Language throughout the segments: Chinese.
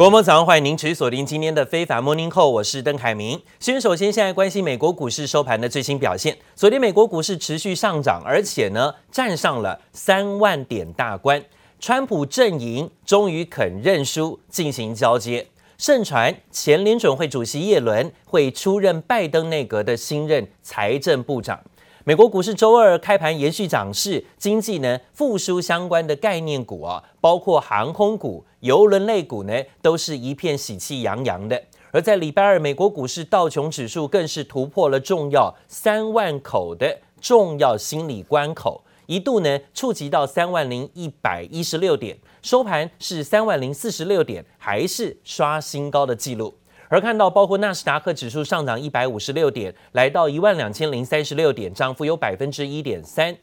国门早上欢迎您持续锁定今天的非凡 Morning Call，我是邓凯明。先首先现在关心美国股市收盘的最新表现。昨天美国股市持续上涨，而且呢站上了三万点大关。川普阵营终于肯认输，进行交接。盛传前联准会主席耶伦会出任拜登内阁的新任财政部长。美国股市周二开盘延续涨势，经济呢复苏相关的概念股啊，包括航空股、邮轮类股呢，都是一片喜气洋洋的。而在礼拜二，美国股市道琼指数更是突破了重要三万口的重要心理关口，一度呢触及到三万零一百一十六点，收盘是三万零四十六点，还是刷新高的记录。而看到包括纳斯达克指数上涨一百五十六点，来到一万两千零三十六点，涨幅有百分之一点三。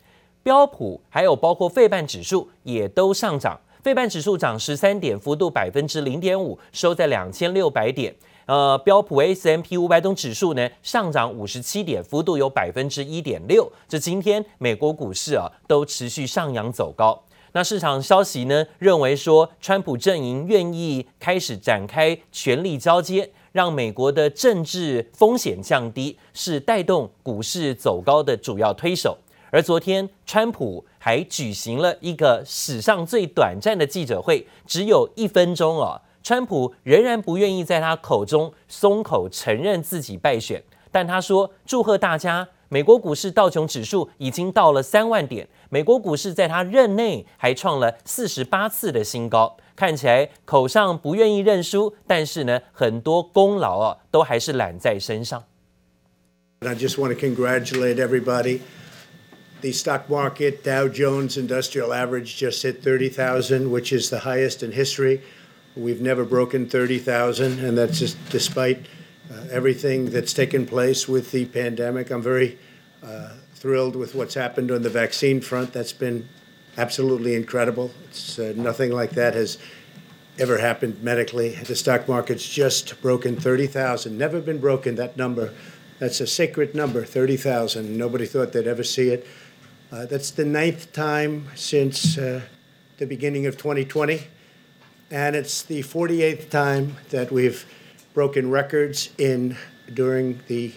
标普还有包括费半指数也都上涨，费半指数涨十三点，幅度百分之零点五，收在两千六百点。呃，标普 S M P 五百种指数呢上涨五十七点，幅度有百分之一点六。这今天美国股市啊都持续上扬走高。那市场消息呢认为说，川普阵营愿意开始展开权力交接。让美国的政治风险降低，是带动股市走高的主要推手。而昨天，川普还举行了一个史上最短暂的记者会，只有一分钟哦。川普仍然不愿意在他口中松口承认自己败选，但他说：“祝贺大家，美国股市道琼指数已经到了三万点，美国股市在他任内还创了四十八次的新高。”看起来口上不愿意认输，但是呢，很多功劳啊都还是揽在身上。I just want to congratulate everybody. The stock market Dow Jones Industrial Average just hit 30,000, which is the highest in history. We've never broken 30,000, and that's just despite uh, everything that's taken place with the pandemic. I'm very uh, thrilled with what's happened on the vaccine front. That's been absolutely incredible. It's uh, nothing like that has ever happened medically. The stock market's just broken 30,000. Never been broken that number. That's a sacred number, 30,000. Nobody thought they'd ever see it. Uh, that's the ninth time since uh, the beginning of 2020. And it's the 48th time that we've broken records in during the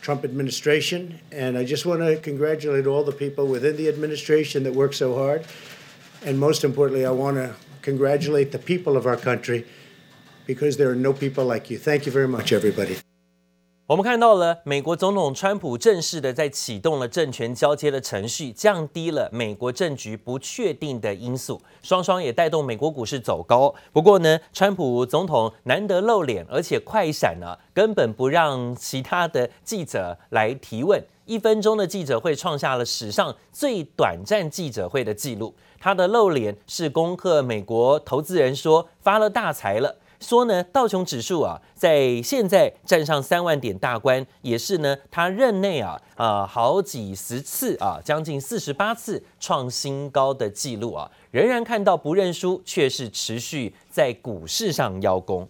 Trump administration. And I just want to congratulate all the people within the administration that work so hard. And most importantly, I want to congratulate the people of our country because there are no people like you. Thank you very much, everybody. 我们看到了美国总统川普正式的在启动了政权交接的程序，降低了美国政局不确定的因素，双双也带动美国股市走高。不过呢，川普总统难得露脸，而且快闪呢，根本不让其他的记者来提问，一分钟的记者会创下了史上最短暂记者会的记录。他的露脸是恭贺美国投资人说发了大财了。说呢，道琼指数啊，在现在站上三万点大关，也是呢，他任内啊，啊、好几十次啊，将近四十八次创新高的记录啊，仍然看到不认输，却是持续在股市上邀功。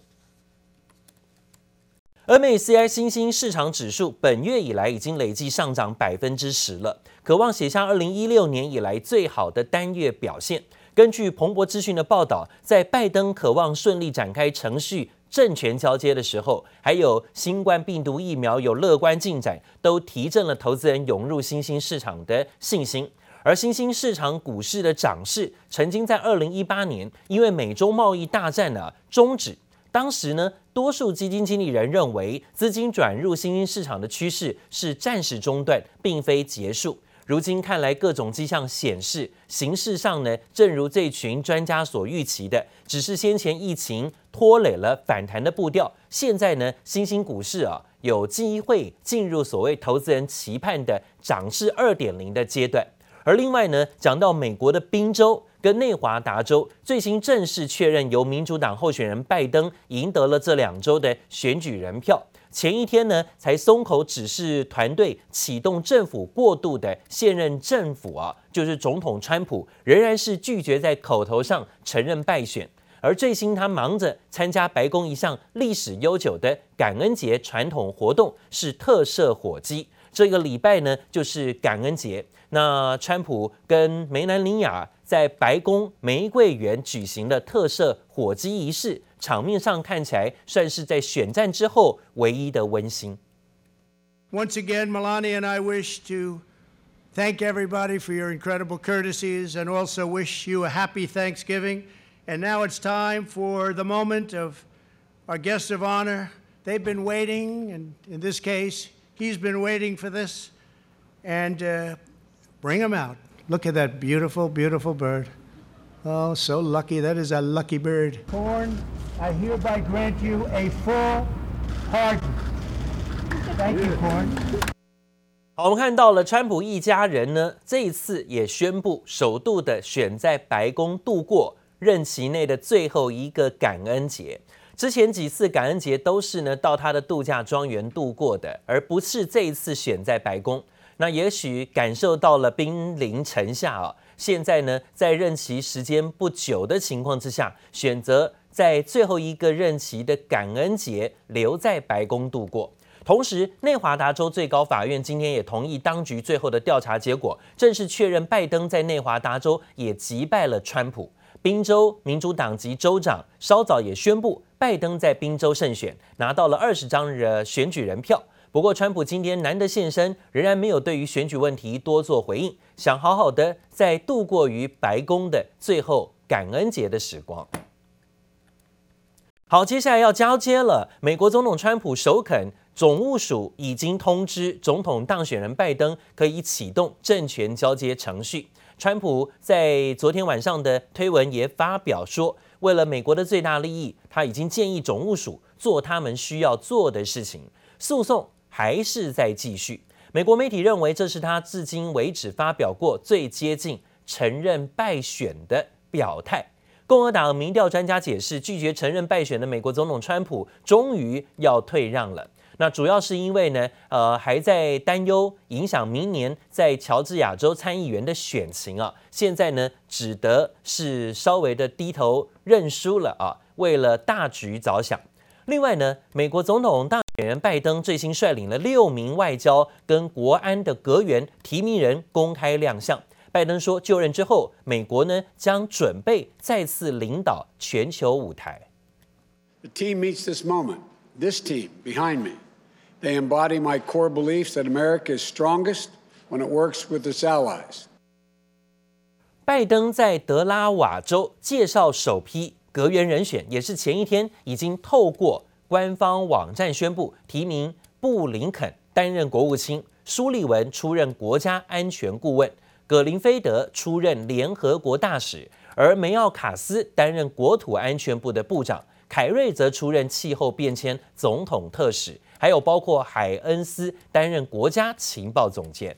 MSCI 新兴市场指数本月以来已经累计上涨百分之十了，可望写下二零一六年以来最好的单月表现。根据彭博资讯的报道，在拜登渴望顺利展开程序政权交接的时候，还有新冠病毒疫苗有乐观进展，都提振了投资人涌入新兴市场的信心。而新兴市场股市的涨势，曾经在二零一八年因为美中贸易大战呢终止，当时呢，多数基金经理人认为资金转入新兴市场的趋势是暂时中断，并非结束。如今看来，各种迹象显示，形势上呢，正如这群专家所预期的，只是先前疫情拖累了反弹的步调。现在呢，新兴股市啊，有机会进入所谓投资人期盼的涨势二点零的阶段。而另外呢，讲到美国的宾州跟内华达州，最新正式确认由民主党候选人拜登赢得了这两州的选举人票。前一天呢，才松口指示团队启动政府过渡的现任政府啊，就是总统川普仍然是拒绝在口头上承认败选。而最新他忙着参加白宫一项历史悠久的感恩节传统活动，是特赦火鸡。这个礼拜呢，就是感恩节。那川普跟梅兰妮亚在白宫玫瑰园举行的特赦火鸡仪式，场面上看起来算是在选战之后唯一的温馨。Once again, Melania and I wish to thank everybody for your incredible courtesies and also wish you a happy Thanksgiving. And now it's time for the moment of our guest of honor. They've been waiting, and in this case, he's been waiting for this. And uh, bring him out. Look at that beautiful, beautiful bird. Oh, so lucky. That is a lucky bird. Corn, I hereby grant you a full pardon. Thank you, Corn. 好，我们看到了川普一家人呢，这一次也宣布首度的选在白宫度过任期内的最后一个感恩节，之前几次感恩节都是呢到他的度假庄园度过的，而不是这一次选在白宫。那也许感受到了兵临城下啊，现在呢在任期时间不久的情况之下，选择在最后一个任期的感恩节留在白宫度过。同时，内华达州最高法院今天也同意当局最后的调查结果，正式确认拜登在内华达州也击败了川普。宾州民主党籍州长稍早也宣布，拜登在宾州胜选，拿到了二十张的选举人票。不过，川普今天难得现身，仍然没有对于选举问题多做回应，想好好的再度过于白宫的最后感恩节的时光。好，接下来要交接了。美国总统川普首肯，总务署已经通知总统当选人拜登可以启动政权交接程序。川普在昨天晚上的推文也发表说，为了美国的最大利益，他已经建议总务署做他们需要做的事情。诉讼还是在继续。美国媒体认为，这是他至今为止发表过最接近承认败选的表态。共和党民调专家解释，拒绝承认败选的美国总统川普终于要退让了。那主要是因为呢，呃，还在担忧影响明年在乔治亚州参议员的选情啊。现在呢，只得是稍微的低头认输了啊，为了大局着想。另外呢，美国总统大选人拜登最新率领了六名外交跟国安的阁员提名人公开亮相。拜登说，就任之后，美国呢将准备再次领导全球舞台。The team meets this moment. This team behind me. They embody my core beliefs that America is strongest when it works with its allies. 拜登在德拉瓦州介绍首批阁员人选，也是前一天已经透过官方网站宣布提名布林肯担任国务卿，苏利文出任国家安全顾问，葛林菲德出任联合国大使，而梅奥卡斯担任国土安全部的部长，凯瑞则出任气候变迁总统特使。还有包括海恩斯担任国家情报总监。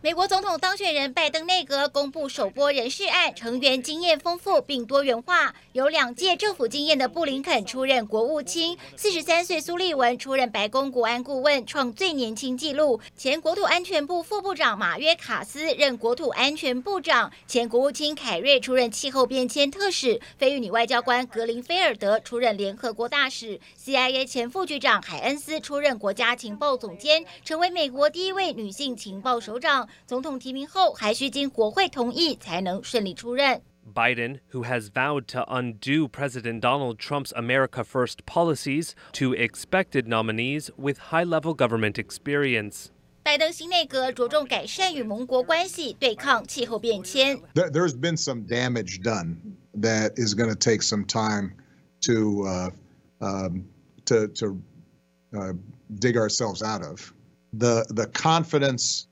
美国总统当选人拜登内阁公布首波人事案，成员经验丰富并多元化，有两届政府经验的布林肯出任国务卿，四十三岁苏利文出任白宫国安顾问，创最年轻纪录。前国土安全部副部长马约卡斯任国土安全部长，前国务卿凯瑞出任气候变迁特使，非裔女外交官格林菲尔德出任联合国大使，CIA 前副局长海恩斯出任国家情报总监，成为美国第一位女性情报首长。总统提名后，还需经国会同意才能顺利出任。Biden, who has vowed to undo President Donald Trump's America First policies, to expected nominees with high-level government experience. 拜登新内阁着重改善与盟国关系，对抗气候变迁。There, there's been some damage done that is going to take some time to uh, um, to to uh, dig ourselves out of. The the confidence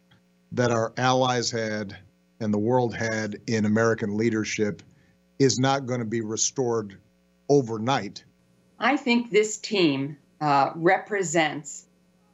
that our allies had and the world had in American leadership is not going to be restored overnight. I think this team uh, represents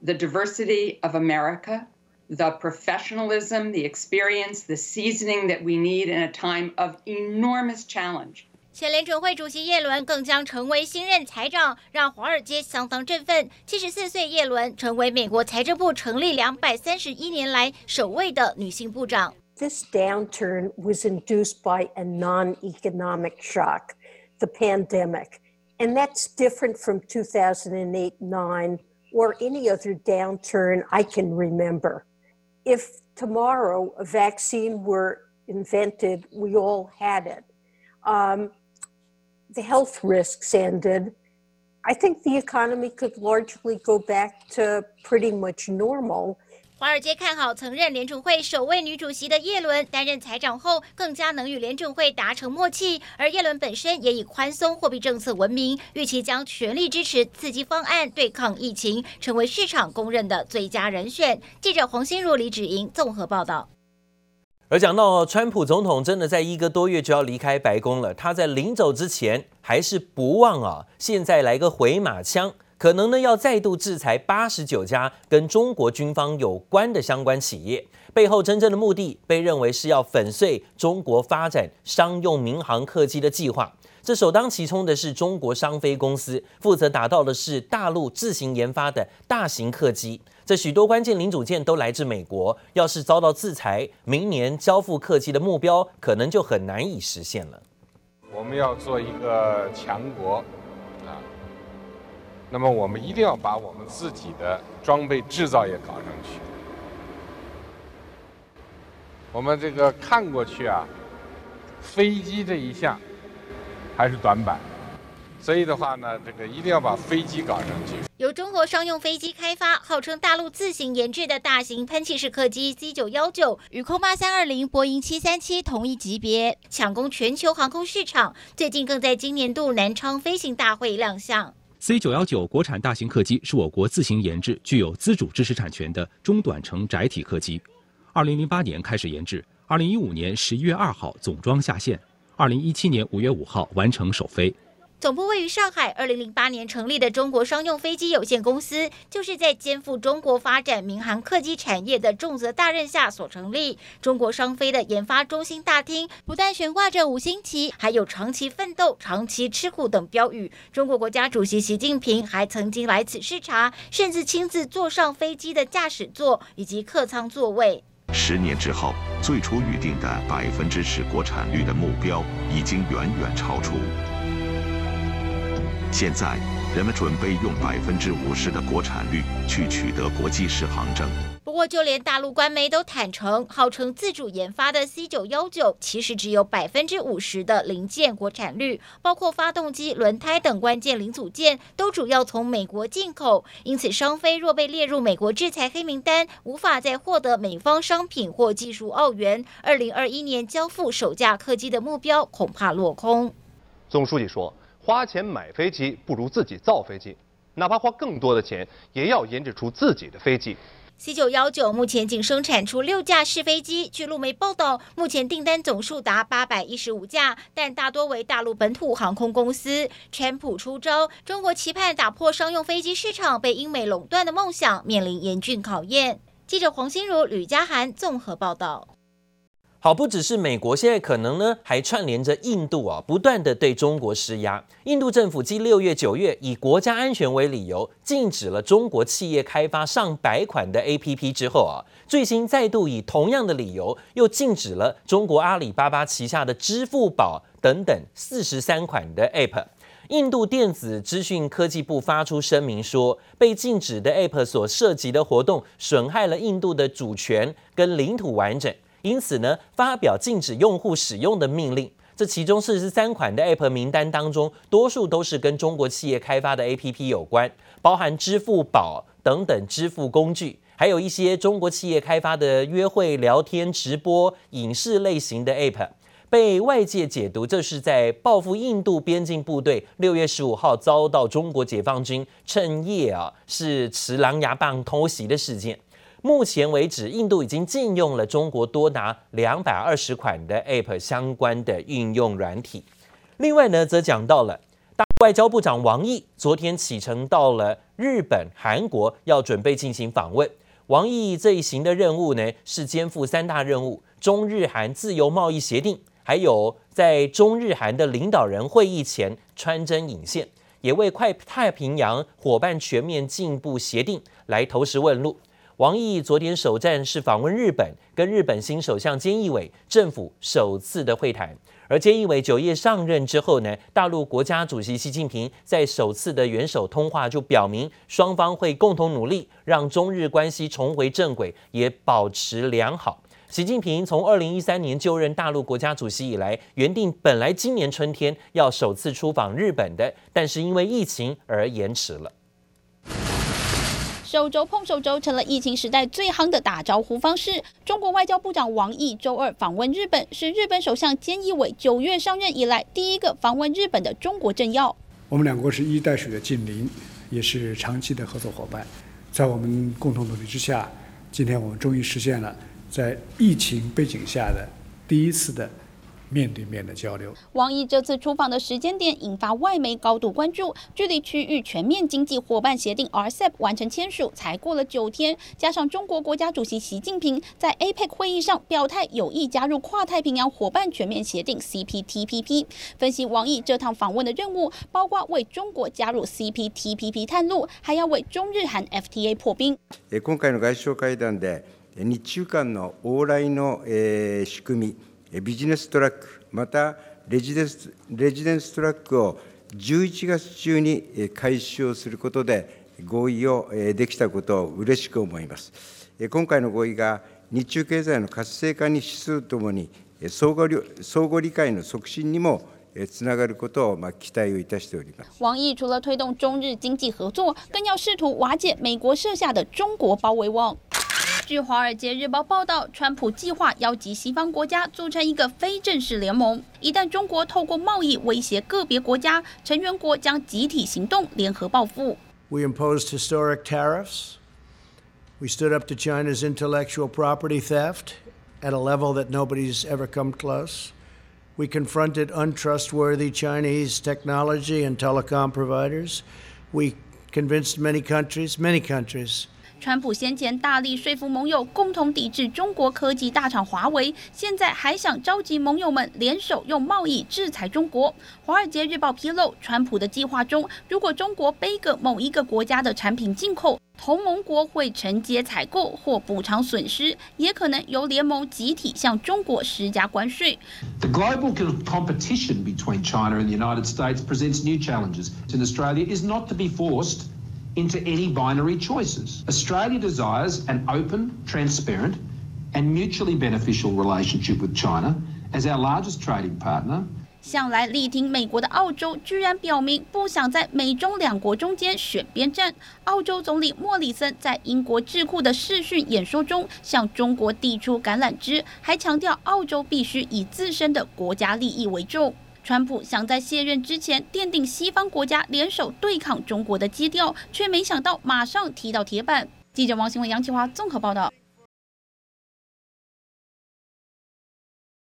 the diversity of America, the professionalism, the experience, the seasoning that we need in a time of enormous challenge. 前联准会主席叶伦更将成为新任财长，让华尔街相当振奋。七十四岁叶伦成为美国财政部成立两百三十一年来首位的女性部长。This downturn was induced by a non-economic shock, the pandemic, and that's different from 2008-9 or any other downturn I can remember. If tomorrow a vaccine were invented, we all had it. Um, the health risks ended, I think the economy could largely go back to pretty much normal. 华尔街看好曾任联准会首位女主席的叶伦担任财长后，更加能与联准会达成默契。而叶伦本身也以宽松货币政策闻名，预期将全力支持刺激方案对抗疫情，成为市场公认的最佳人选。记者黄心如、李芷莹综合报道。而讲到川普总统真的在一个多月就要离开白宫了，他在临走之前还是不忘啊，现在来个回马枪。可能呢要再度制裁八十九家跟中国军方有关的相关企业，背后真正的目的被认为是要粉碎中国发展商用民航客机的计划。这首当其冲的是中国商飞公司，负责打造的是大陆自行研发的大型客机。这许多关键零组件都来自美国，要是遭到制裁，明年交付客机的目标可能就很难以实现了。我们要做一个强国啊。那么我们一定要把我们自己的装备制造业搞上去。我们这个看过去啊，飞机这一项还是短板，所以的话呢，这个一定要把飞机搞上去。由中国商用飞机开发，号称大陆自行研制的大型喷气式客机 C 九幺九，与空巴三二零、波音七三七同一级别，抢攻全球航空市场。最近更在今年度南昌飞行大会亮相。C 九幺九国产大型客机是我国自行研制、具有自主知识产权的中短程窄体客机。二零零八年开始研制，二零一五年十一月二号总装下线，二零一七年五月五号完成首飞。总部位于上海，二零零八年成立的中国商用飞机有限公司，就是在肩负中国发展民航客机产业的重责大任下所成立。中国商飞的研发中心大厅不但悬挂着五星旗，还有“长期奋斗、长期吃苦”等标语。中国国家主席习近平还曾经来此视察，甚至亲自坐上飞机的驾驶座以及客舱座位。十年之后，最初预定的百分之十国产率的目标已经远远超出。现在，人们准备用百分之五十的国产率去取得国际适航证。不过，就连大陆官媒都坦承，号称自主研发的 C 九幺九其实只有百分之五十的零件国产率，包括发动机、轮胎等关键零组件都主要从美国进口。因此，商飞若被列入美国制裁黑名单，无法再获得美方商品或技术澳元，二零二一年交付首架客机的目标恐怕落空。总书记说。花钱买飞机不如自己造飞机，哪怕花更多的钱，也要研制出自己的飞机。C 九幺九目前仅生产出六架试飞机，据路媒报道，目前订单总数达八百一十五架，但大多为大陆本土航空公司。川普出招，中国期盼打破商用飞机市场被英美垄断的梦想，面临严峻考验。记者黄心如、吕嘉涵综合报道。好，不只是美国，现在可能呢还串联着印度啊，不断的对中国施压。印度政府继六月、九月以国家安全为理由，禁止了中国企业开发上百款的 APP 之后啊，最新再度以同样的理由，又禁止了中国阿里巴巴旗下的支付宝等等四十三款的 App。印度电子资讯科技部发出声明说，被禁止的 App 所涉及的活动损害了印度的主权跟领土完整。因此呢，发表禁止用户使用的命令。这其中四十三款的 App 名单当中，多数都是跟中国企业开发的 APP 有关，包含支付宝等等支付工具，还有一些中国企业开发的约会、聊天、直播、影视类型的 App，被外界解读这是在报复印度边境部队六月十五号遭到中国解放军趁夜啊是持狼牙棒偷袭的事件。目前为止，印度已经禁用了中国多达两百二十款的 App 相关的应用软体。另外呢，则讲到了大外交部长王毅昨天启程到了日本、韩国，要准备进行访问。王毅这一行的任务呢，是肩负三大任务：中日韩自由贸易协定，还有在中日韩的领导人会议前穿针引线，也为快太平洋伙伴全面进步协定来投石问路。王毅昨天首站是访问日本，跟日本新首相菅义伟政府首次的会谈。而菅义伟九月上任之后呢，大陆国家主席习近平在首次的元首通话就表明，双方会共同努力，让中日关系重回正轨，也保持良好。习近平从二零一三年就任大陆国家主席以来，原定本来今年春天要首次出访日本的，但是因为疫情而延迟了。手肘碰手肘成了疫情时代最夯的打招呼方式。中国外交部长王毅周二访问日本，是日本首相菅义伟九月上任以来第一个访问日本的中国政要。我们两国是一衣带水的近邻，也是长期的合作伙伴。在我们共同努力之下，今天我们终于实现了在疫情背景下的第一次的。面对面的交流。王毅这次出访的时间点引发外媒高度关注。距离区域全面经济伙伴协定 RCEP 完成签署才过了九天，加上中国国家主席习近平在 APEC 会议上表态有意加入跨太平洋伙伴全面协定 CPTPP。分析王毅这趟访问的任务，包括为中国加入 CPTPP 探路，还要为中日韩 FTA 破冰。今回の外相会谈で日中间の往来の仕组み ビジネストラック、またレジデンスレジデンストラックを11月中に开始をすることで合意をできたことを嬉しく思います。今回の合意が日中経済の活性化に资すともに相互相互理解の促进にもつながることを期待をいたしております。王毅除了推动中日经济合作，更要试图瓦解美国设下的中国包围网。据《华尔街日报》报道，川普计划邀集西方国家组成一个非正式联盟。一旦中国透过贸易威胁个别国家，成员国将集体行动，联合报复。We imposed historic tariffs. We stood up to China's intellectual property theft at a level that nobody's ever come close. We confronted untrustworthy Chinese technology and telecom providers. We convinced many countries, many countries. 川普先前大力说服盟友共同抵制中国科技大厂华为，现在还想召集盟友们联手用贸易制裁中国。《华尔街日报》披露，川普的计划中，如果中国背个某一个国家的产品进口，同盟国会承接采购或补偿损失，也可能由联盟集体向中国施加关税。The global competition between China and the United States presents new challenges. In Australia, is not to be forced. Into any binary choices. Australia desires an open, transparent, and mutually beneficial relationship with China as our largest trading partner. 向来力挺美国的澳洲，居然表明不想在美中两国中间选边站。澳洲总理莫里森在英国智库的视讯演说中，向中国递出橄榄枝，还强调澳洲必须以自身的国家利益为重。川普想在卸任之前奠定西方国家联手对抗中国的基调，却没想到马上踢到铁板。记者王新文、杨启华综合报道。